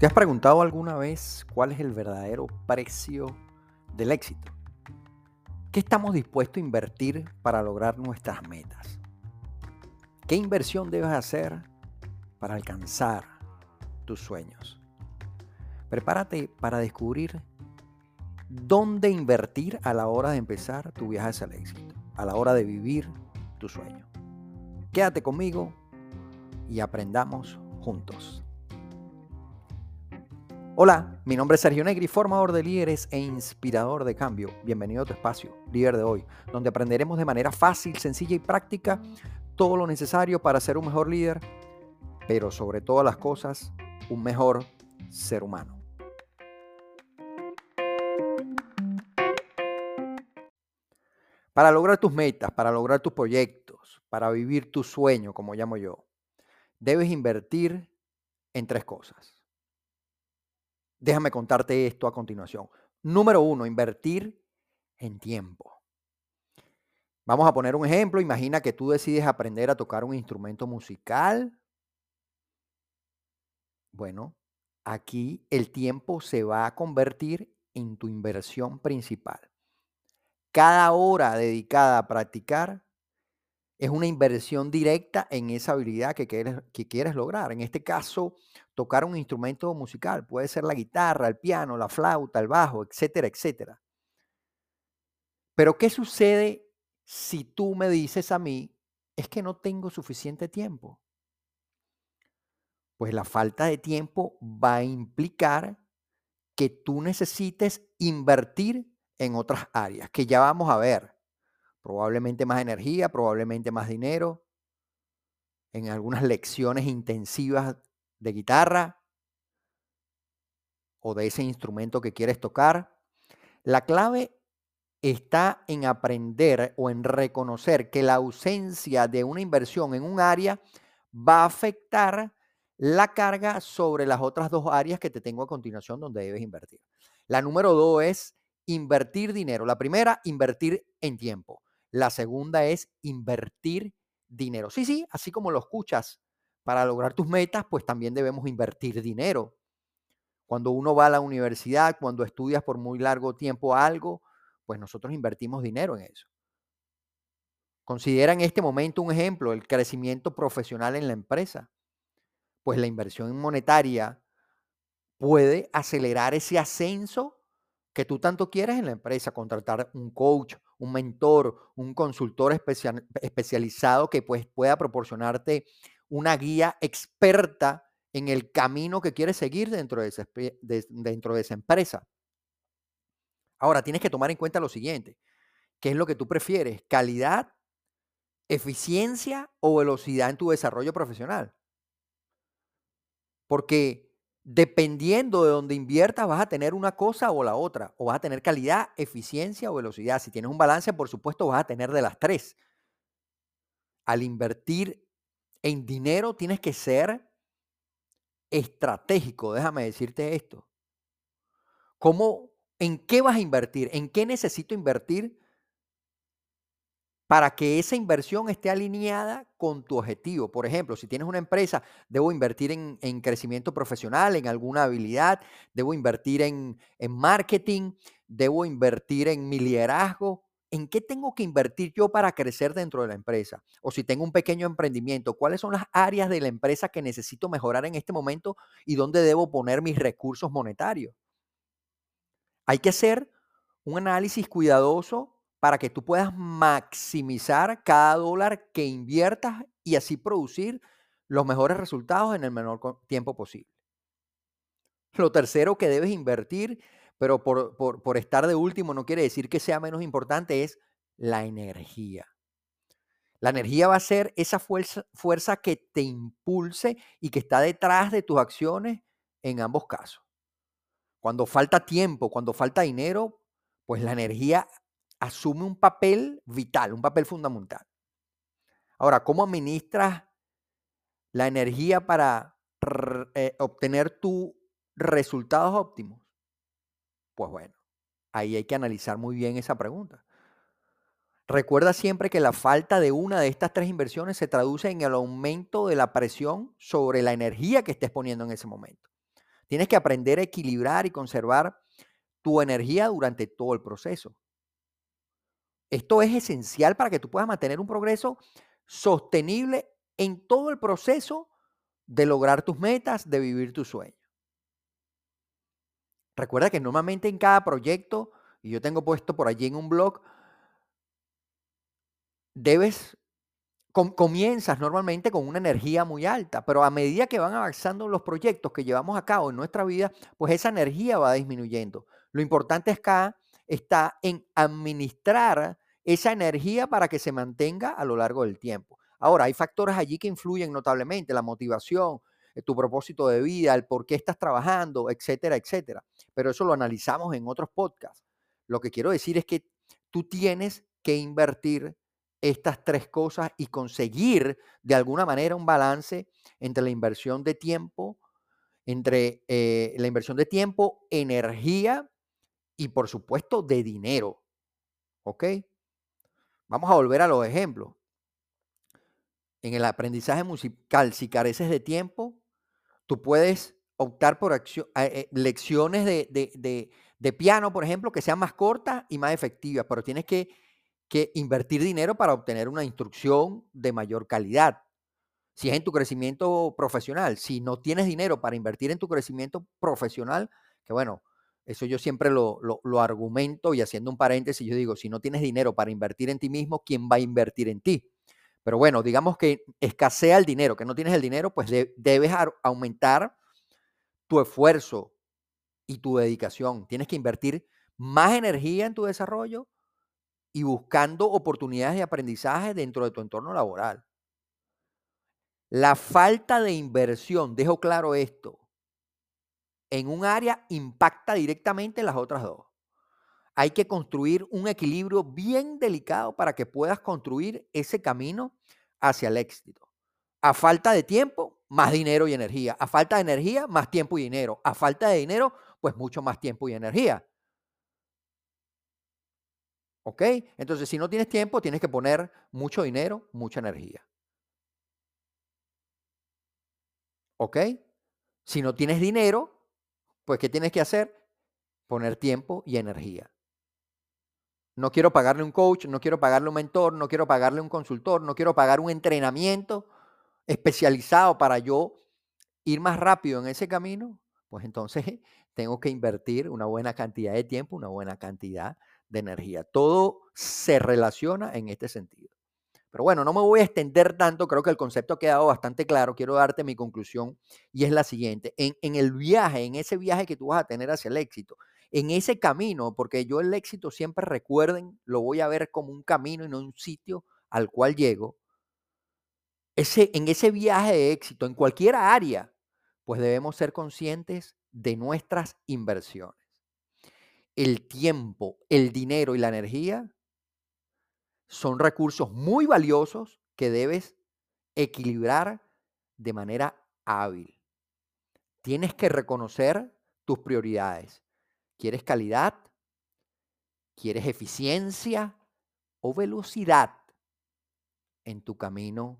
¿Te has preguntado alguna vez cuál es el verdadero precio del éxito? ¿Qué estamos dispuestos a invertir para lograr nuestras metas? ¿Qué inversión debes hacer para alcanzar tus sueños? Prepárate para descubrir dónde invertir a la hora de empezar tu viaje hacia el éxito, a la hora de vivir tu sueño. Quédate conmigo y aprendamos juntos. Hola, mi nombre es Sergio Negri, formador de líderes e inspirador de cambio. Bienvenido a tu espacio, líder de hoy, donde aprenderemos de manera fácil, sencilla y práctica todo lo necesario para ser un mejor líder, pero sobre todas las cosas, un mejor ser humano. Para lograr tus metas, para lograr tus proyectos, para vivir tu sueño, como llamo yo, debes invertir en tres cosas. Déjame contarte esto a continuación. Número uno, invertir en tiempo. Vamos a poner un ejemplo. Imagina que tú decides aprender a tocar un instrumento musical. Bueno, aquí el tiempo se va a convertir en tu inversión principal. Cada hora dedicada a practicar es una inversión directa en esa habilidad que quieres, que quieres lograr. En este caso, tocar un instrumento musical, puede ser la guitarra, el piano, la flauta, el bajo, etcétera, etcétera. Pero ¿qué sucede si tú me dices a mí, es que no tengo suficiente tiempo? Pues la falta de tiempo va a implicar que tú necesites invertir en otras áreas, que ya vamos a ver. Probablemente más energía, probablemente más dinero, en algunas lecciones intensivas de guitarra o de ese instrumento que quieres tocar. La clave está en aprender o en reconocer que la ausencia de una inversión en un área va a afectar la carga sobre las otras dos áreas que te tengo a continuación donde debes invertir. La número dos es invertir dinero. La primera, invertir en tiempo. La segunda es invertir dinero. Sí, sí, así como lo escuchas, para lograr tus metas, pues también debemos invertir dinero. Cuando uno va a la universidad, cuando estudias por muy largo tiempo algo, pues nosotros invertimos dinero en eso. Considera en este momento un ejemplo, el crecimiento profesional en la empresa. Pues la inversión monetaria puede acelerar ese ascenso que tú tanto quieres en la empresa, contratar un coach, un mentor, un consultor especializado que pues, pueda proporcionarte una guía experta en el camino que quieres seguir dentro de, dentro de esa empresa. Ahora, tienes que tomar en cuenta lo siguiente. ¿Qué es lo que tú prefieres? ¿Calidad, eficiencia o velocidad en tu desarrollo profesional? Porque dependiendo de donde inviertas, vas a tener una cosa o la otra, o vas a tener calidad, eficiencia o velocidad. Si tienes un balance, por supuesto, vas a tener de las tres. Al invertir en dinero, tienes que ser estratégico. Déjame decirte esto. ¿Cómo, en qué vas a invertir? ¿En qué necesito invertir para que esa inversión esté alineada con tu objetivo. Por ejemplo, si tienes una empresa, debo invertir en, crecimiento profesional, en alguna habilidad, debo invertir en, en, marketing, debo invertir en mi liderazgo. ¿En qué tengo que invertir yo para crecer dentro de la empresa? O si tengo un pequeño emprendimiento, ¿cuáles son las áreas de la empresa que necesito mejorar en este momento y dónde debo poner mis recursos monetarios? Hay que hacer un análisis cuidadoso para que tú puedas maximizar cada dólar que inviertas y así producir los mejores resultados en el menor tiempo posible. Lo tercero que debes invertir, pero por, estar de último no quiere decir que sea menos importante, es la energía. La energía va a ser esa fuerza, fuerza que te impulse y que está detrás de tus acciones en ambos casos. Cuando falta tiempo, cuando falta dinero, pues la energía asume un papel vital, un papel fundamental. Ahora, ¿cómo administras la energía para eh, obtener tus resultados óptimos? Pues bueno, ahí hay que analizar muy bien esa pregunta. Recuerda siempre que la falta de una de estas tres inversiones se traduce en el aumento de la presión sobre la energía que estés poniendo en ese momento. Tienes que aprender a equilibrar y conservar tu energía durante todo el proceso. Esto es esencial para que tú puedas mantener un progreso sostenible en todo el proceso de lograr tus metas, de vivir tu sueño. Recuerda que normalmente en cada proyecto, y yo tengo puesto por allí en un blog, debes, comienzas normalmente con una energía muy alta, pero a medida que van avanzando los proyectos que llevamos a cabo en nuestra vida, pues esa energía va disminuyendo. Lo importante acá está en administrar esa energía para que se mantenga a lo largo del tiempo. Ahora, hay factores allí que influyen notablemente, la motivación, eh, tu propósito de vida, el por qué estás trabajando, etcétera, etcétera. Pero eso lo analizamos en otros podcasts. Lo que quiero decir es que tú tienes que invertir estas tres cosas y conseguir de alguna manera un balance entre la inversión de tiempo, entre eh, la inversión de tiempo, energía y por supuesto de dinero. ¿Ok? Vamos a volver a los ejemplos. En el aprendizaje musical, si careces de tiempo, tú puedes optar por eh, lecciones de, piano, por ejemplo, que sean más cortas y más efectivas, pero tienes que, que invertir dinero para obtener una instrucción de mayor calidad. Si es en tu crecimiento profesional, si no tienes dinero para invertir en tu crecimiento profesional, que bueno, eso yo siempre lo, lo, argumento y haciendo un paréntesis, yo digo, si no tienes dinero para invertir en ti mismo, ¿quién va a invertir en ti? Pero bueno, digamos que escasea el dinero, que no tienes el dinero, pues debes aumentar tu esfuerzo y tu dedicación. Tienes que invertir más energía en tu desarrollo y buscando oportunidades de aprendizaje dentro de tu entorno laboral. La falta de inversión, dejo claro esto, en un área impacta directamente en las otras dos. Hay que construir un equilibrio bien delicado para que puedas construir ese camino hacia el éxito. A falta de tiempo, más dinero y energía. A falta de energía, más tiempo y dinero. A falta de dinero, pues mucho más tiempo y energía. ¿Ok? Entonces, si no tienes tiempo, tienes que poner mucho dinero, mucha energía. ¿Ok? Si no tienes dinero, pues ¿qué tienes que hacer? Poner tiempo y energía. No quiero pagarle un coach, no quiero pagarle un mentor, no quiero pagarle un consultor, no quiero pagar un entrenamiento especializado para yo ir más rápido en ese camino, pues entonces tengo que invertir una buena cantidad de tiempo, una buena cantidad de energía. Todo se relaciona en este sentido. Pero bueno, no me voy a extender tanto, creo que el concepto ha quedado bastante claro. Quiero darte mi conclusión y es la siguiente. En, en, el viaje, en ese viaje que tú vas a tener hacia el éxito, en ese camino, porque yo el éxito siempre recuerden, lo voy a ver como un camino y no un sitio al cual llego. Ese, en ese viaje de éxito, en cualquier área, pues debemos ser conscientes de nuestras inversiones. El tiempo, el dinero y la energía son recursos muy valiosos que debes equilibrar de manera hábil. Tienes que reconocer tus prioridades. ¿Quieres calidad? ¿Quieres eficiencia o velocidad en tu camino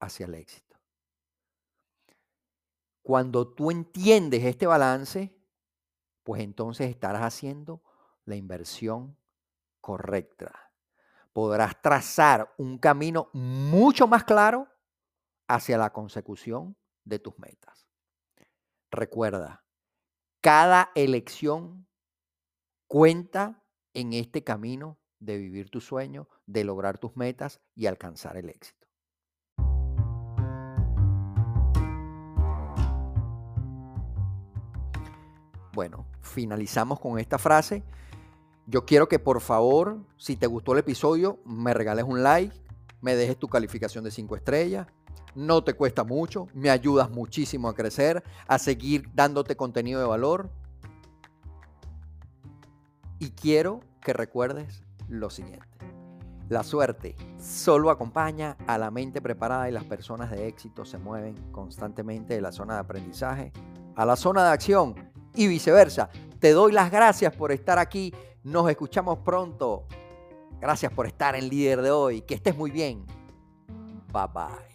hacia el éxito? Cuando tú entiendes este balance, pues entonces estarás haciendo la inversión correcta podrás trazar un camino mucho más claro hacia la consecución de tus metas. Recuerda, cada elección cuenta en este camino de vivir tu sueño, de lograr tus metas y alcanzar el éxito. Bueno, finalizamos con esta frase yo quiero que por favor, si te gustó el episodio, me regales un like, me dejes tu calificación de 5 estrellas. No te cuesta mucho, me ayudas muchísimo a crecer, a seguir dándote contenido de valor. Y quiero que recuerdes lo siguiente. La suerte solo acompaña a la mente preparada y las personas de éxito se mueven constantemente de la zona de aprendizaje a la zona de acción y viceversa. Te doy las gracias por estar aquí nos escuchamos pronto. Gracias por estar en Líder de hoy. Que estés muy bien. Bye bye.